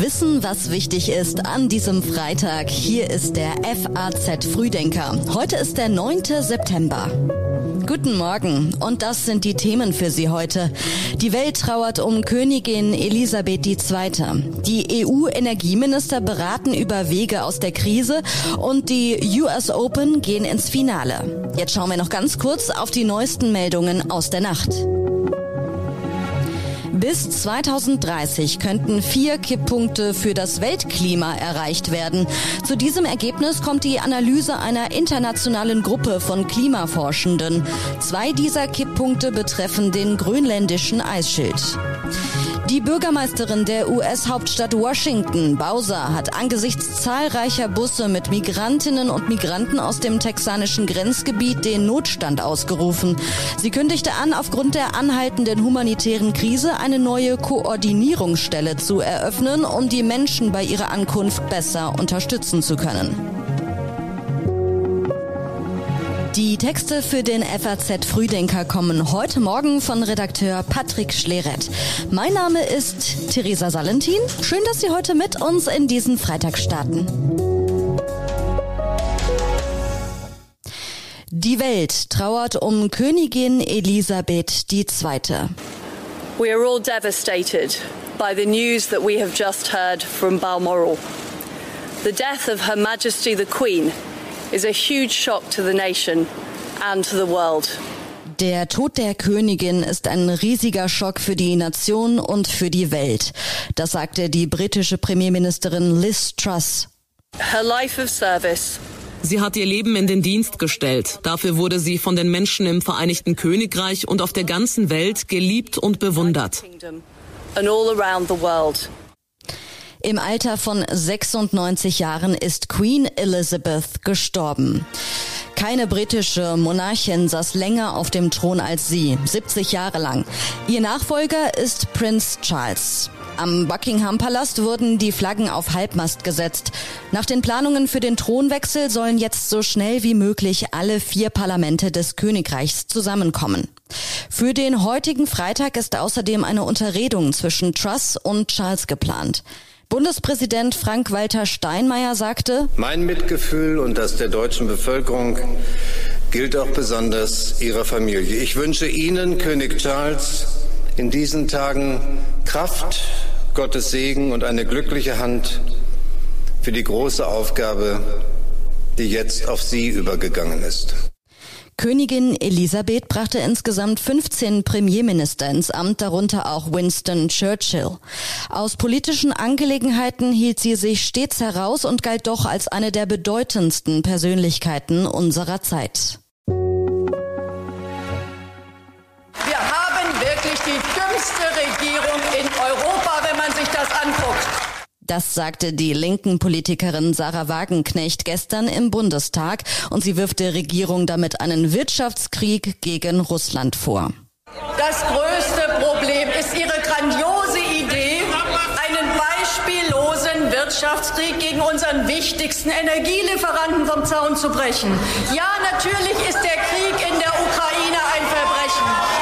Wissen, was wichtig ist an diesem Freitag. Hier ist der FAZ Frühdenker. Heute ist der 9. September. Guten Morgen und das sind die Themen für Sie heute. Die Welt trauert um Königin Elisabeth II. Die EU-Energieminister beraten über Wege aus der Krise und die US Open gehen ins Finale. Jetzt schauen wir noch ganz kurz auf die neuesten Meldungen aus der Nacht. Bis 2030 könnten vier Kipppunkte für das Weltklima erreicht werden. Zu diesem Ergebnis kommt die Analyse einer internationalen Gruppe von Klimaforschenden. Zwei dieser Kipppunkte betreffen den grönländischen Eisschild. Die Bürgermeisterin der US-Hauptstadt Washington, Bowser, hat angesichts zahlreicher Busse mit Migrantinnen und Migranten aus dem texanischen Grenzgebiet den Notstand ausgerufen. Sie kündigte an, aufgrund der anhaltenden humanitären Krise eine neue Koordinierungsstelle zu eröffnen, um die Menschen bei ihrer Ankunft besser unterstützen zu können. Die Texte für den FAZ Frühdenker kommen heute Morgen von Redakteur Patrick Schleret. Mein Name ist Theresa Salentin. Schön, dass Sie heute mit uns in diesen Freitag starten. Die Welt trauert um Königin Elisabeth II. We are all devastated by the news that we have just heard from Balmoral. The death of Her Majesty the Queen is a huge shock to the nation and to the world. Der Tod der Königin ist ein riesiger Schock für die Nation und für die Welt. Das sagte die britische Premierministerin Liz Truss. Her life of service Sie hat ihr Leben in den Dienst gestellt. Dafür wurde sie von den Menschen im Vereinigten Königreich und auf der ganzen Welt geliebt und bewundert. And all around the world. Im Alter von 96 Jahren ist Queen Elizabeth gestorben. Keine britische Monarchin saß länger auf dem Thron als sie, 70 Jahre lang. Ihr Nachfolger ist Prince Charles. Am Buckingham Palast wurden die Flaggen auf Halbmast gesetzt. Nach den Planungen für den Thronwechsel sollen jetzt so schnell wie möglich alle vier Parlamente des Königreichs zusammenkommen. Für den heutigen Freitag ist außerdem eine Unterredung zwischen Truss und Charles geplant. Bundespräsident Frank-Walter Steinmeier sagte, Mein Mitgefühl und das der deutschen Bevölkerung gilt auch besonders Ihrer Familie. Ich wünsche Ihnen, König Charles, in diesen Tagen Kraft, Gottes Segen und eine glückliche Hand für die große Aufgabe, die jetzt auf Sie übergegangen ist. Königin Elisabeth brachte insgesamt 15 Premierminister ins Amt, darunter auch Winston Churchill. Aus politischen Angelegenheiten hielt sie sich stets heraus und galt doch als eine der bedeutendsten Persönlichkeiten unserer Zeit. Wir haben wirklich die dümmste Regierung in Europa, wenn man sich das anguckt. Das sagte die linken Politikerin Sarah Wagenknecht gestern im Bundestag und sie wirft der Regierung damit einen Wirtschaftskrieg gegen Russland vor. Das größte Problem ist ihre grandiose Idee, einen beispiellosen Wirtschaftskrieg gegen unseren wichtigsten Energielieferanten vom Zaun zu brechen. Ja, natürlich ist der Krieg in der Ukraine ein Verbrechen.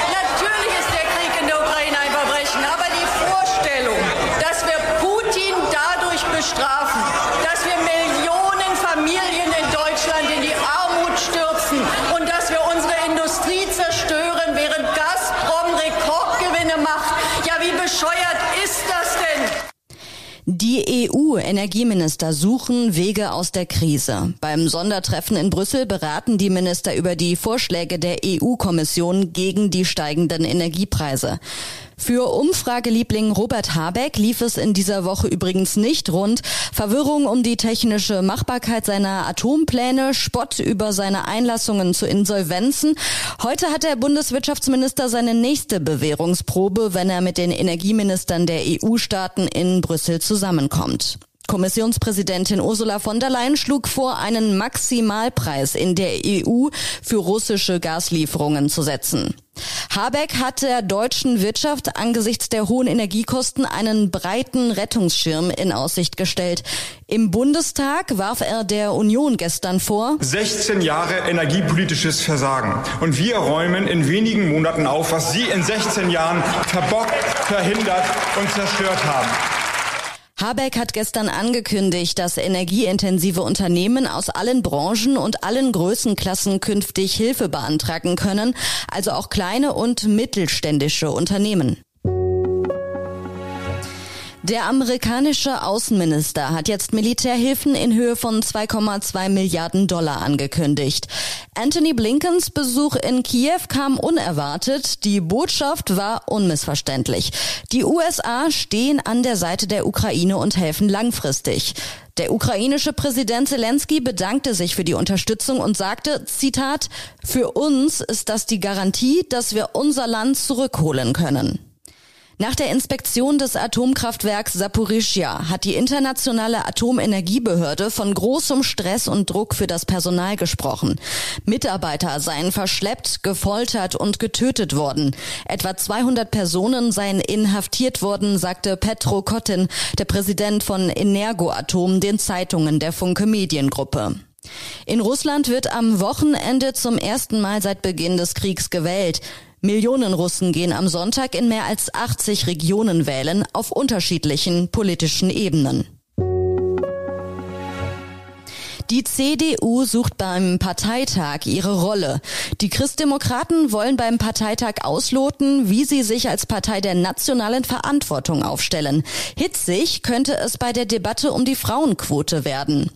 Die EU-Energieminister suchen Wege aus der Krise. Beim Sondertreffen in Brüssel beraten die Minister über die Vorschläge der EU-Kommission gegen die steigenden Energiepreise. Für Umfrageliebling Robert Habeck lief es in dieser Woche übrigens nicht rund. Verwirrung um die technische Machbarkeit seiner Atompläne, Spott über seine Einlassungen zu Insolvenzen. Heute hat der Bundeswirtschaftsminister seine nächste Bewährungsprobe, wenn er mit den Energieministern der EU-Staaten in Brüssel zusammenkommt. Kommissionspräsidentin Ursula von der Leyen schlug vor, einen Maximalpreis in der EU für russische Gaslieferungen zu setzen. Habeck hat der deutschen Wirtschaft angesichts der hohen Energiekosten einen breiten Rettungsschirm in Aussicht gestellt. Im Bundestag warf er der Union gestern vor. 16 Jahre energiepolitisches Versagen. Und wir räumen in wenigen Monaten auf, was Sie in 16 Jahren verbockt, verhindert und zerstört haben. Habeck hat gestern angekündigt, dass energieintensive Unternehmen aus allen Branchen und allen Größenklassen künftig Hilfe beantragen können, also auch kleine und mittelständische Unternehmen. Der amerikanische Außenminister hat jetzt Militärhilfen in Höhe von 2,2 Milliarden Dollar angekündigt. Anthony Blinkens Besuch in Kiew kam unerwartet. Die Botschaft war unmissverständlich. Die USA stehen an der Seite der Ukraine und helfen langfristig. Der ukrainische Präsident Zelensky bedankte sich für die Unterstützung und sagte, Zitat, für uns ist das die Garantie, dass wir unser Land zurückholen können. Nach der Inspektion des Atomkraftwerks Saporischia hat die internationale Atomenergiebehörde von großem Stress und Druck für das Personal gesprochen. Mitarbeiter seien verschleppt, gefoltert und getötet worden. Etwa 200 Personen seien inhaftiert worden, sagte Petro Kotin, der Präsident von Energoatom, den Zeitungen der Funke Mediengruppe. In Russland wird am Wochenende zum ersten Mal seit Beginn des Kriegs gewählt. Millionen Russen gehen am Sonntag in mehr als 80 Regionen wählen auf unterschiedlichen politischen Ebenen. Die CDU sucht beim Parteitag ihre Rolle. Die Christdemokraten wollen beim Parteitag ausloten, wie sie sich als Partei der nationalen Verantwortung aufstellen. Hitzig könnte es bei der Debatte um die Frauenquote werden.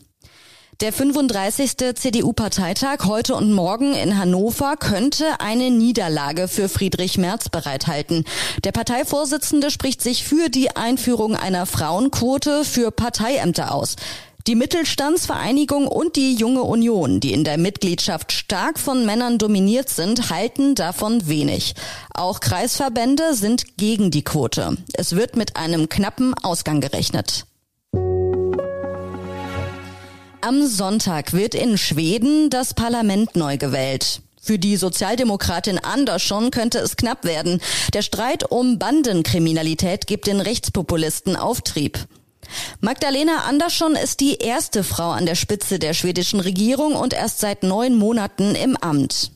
Der 35. CDU-Parteitag heute und morgen in Hannover könnte eine Niederlage für Friedrich Merz bereithalten. Der Parteivorsitzende spricht sich für die Einführung einer Frauenquote für Parteiämter aus. Die Mittelstandsvereinigung und die Junge Union, die in der Mitgliedschaft stark von Männern dominiert sind, halten davon wenig. Auch Kreisverbände sind gegen die Quote. Es wird mit einem knappen Ausgang gerechnet. Am Sonntag wird in Schweden das Parlament neu gewählt. Für die Sozialdemokratin Andersson könnte es knapp werden. Der Streit um Bandenkriminalität gibt den Rechtspopulisten Auftrieb. Magdalena Andersson ist die erste Frau an der Spitze der schwedischen Regierung und erst seit neun Monaten im Amt.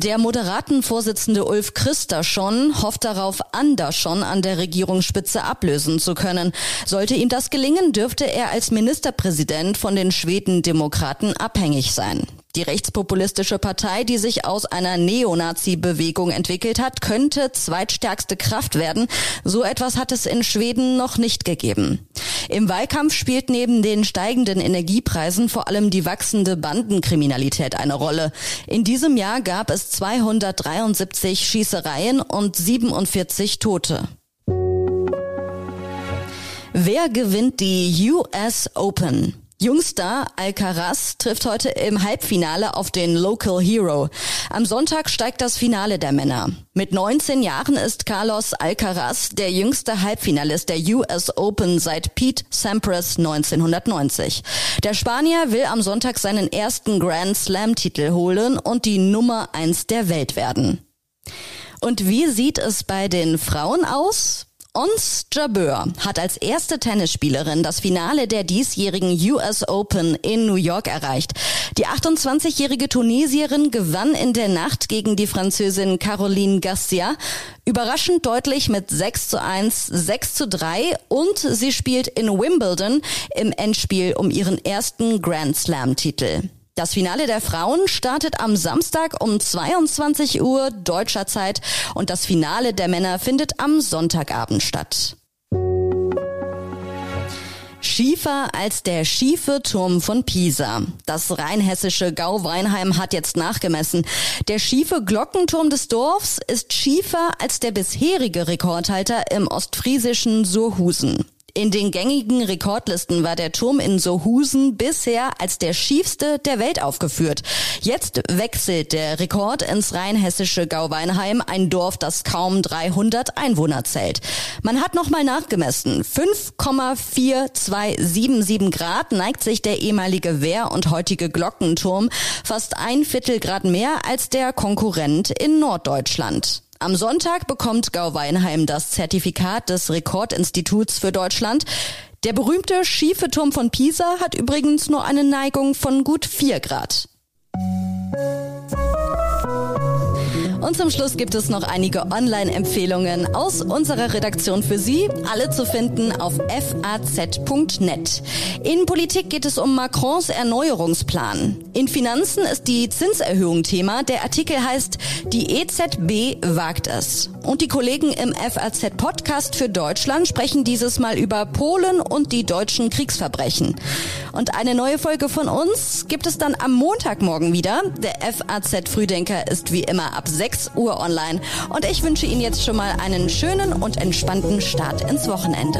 Der moderaten Vorsitzende Ulf Christerson hofft darauf, Andersson an der Regierungsspitze ablösen zu können. Sollte ihm das gelingen, dürfte er als Ministerpräsident von den Schweden-Demokraten abhängig sein. Die rechtspopulistische Partei, die sich aus einer Neonazi-Bewegung entwickelt hat, könnte zweitstärkste Kraft werden. So etwas hat es in Schweden noch nicht gegeben. Im Wahlkampf spielt neben den steigenden Energiepreisen vor allem die wachsende Bandenkriminalität eine Rolle. In diesem Jahr gab es 273 Schießereien und 47 Tote. Wer gewinnt die US Open? Jungstar Alcaraz trifft heute im Halbfinale auf den Local Hero. Am Sonntag steigt das Finale der Männer. Mit 19 Jahren ist Carlos Alcaraz der jüngste Halbfinalist der US Open seit Pete Sampras 1990. Der Spanier will am Sonntag seinen ersten Grand Slam Titel holen und die Nummer eins der Welt werden. Und wie sieht es bei den Frauen aus? Ons Jabeur hat als erste Tennisspielerin das Finale der diesjährigen US Open in New York erreicht. Die 28-jährige Tunesierin gewann in der Nacht gegen die Französin Caroline Garcia überraschend deutlich mit 6 zu 1, 6 zu 3 und sie spielt in Wimbledon im Endspiel um ihren ersten Grand Slam Titel. Das Finale der Frauen startet am Samstag um 22 Uhr deutscher Zeit und das Finale der Männer findet am Sonntagabend statt. Schiefer als der schiefe Turm von Pisa. Das rheinhessische Gau-Weinheim hat jetzt nachgemessen. Der schiefe Glockenturm des Dorfs ist schiefer als der bisherige Rekordhalter im ostfriesischen Surhusen. In den gängigen Rekordlisten war der Turm in Sohusen bisher als der schiefste der Welt aufgeführt. Jetzt wechselt der Rekord ins rheinhessische Gauweinheim, ein Dorf, das kaum 300 Einwohner zählt. Man hat nochmal nachgemessen. 5,4277 Grad neigt sich der ehemalige Wehr und heutige Glockenturm fast ein Viertel Grad mehr als der Konkurrent in Norddeutschland. Am Sonntag bekommt Gau-Weinheim das Zertifikat des Rekordinstituts für Deutschland. Der berühmte schiefe Turm von Pisa hat übrigens nur eine Neigung von gut vier Grad. Und zum Schluss gibt es noch einige Online-Empfehlungen aus unserer Redaktion für Sie, alle zu finden auf faz.net. In Politik geht es um Macrons Erneuerungsplan. In Finanzen ist die Zinserhöhung Thema. Der Artikel heißt Die EZB wagt es. Und die Kollegen im FAZ Podcast für Deutschland sprechen dieses Mal über Polen und die deutschen Kriegsverbrechen. Und eine neue Folge von uns gibt es dann am Montagmorgen wieder. Der FAZ Frühdenker ist wie immer ab 6 6 Uhr online. Und ich wünsche Ihnen jetzt schon mal einen schönen und entspannten Start ins Wochenende.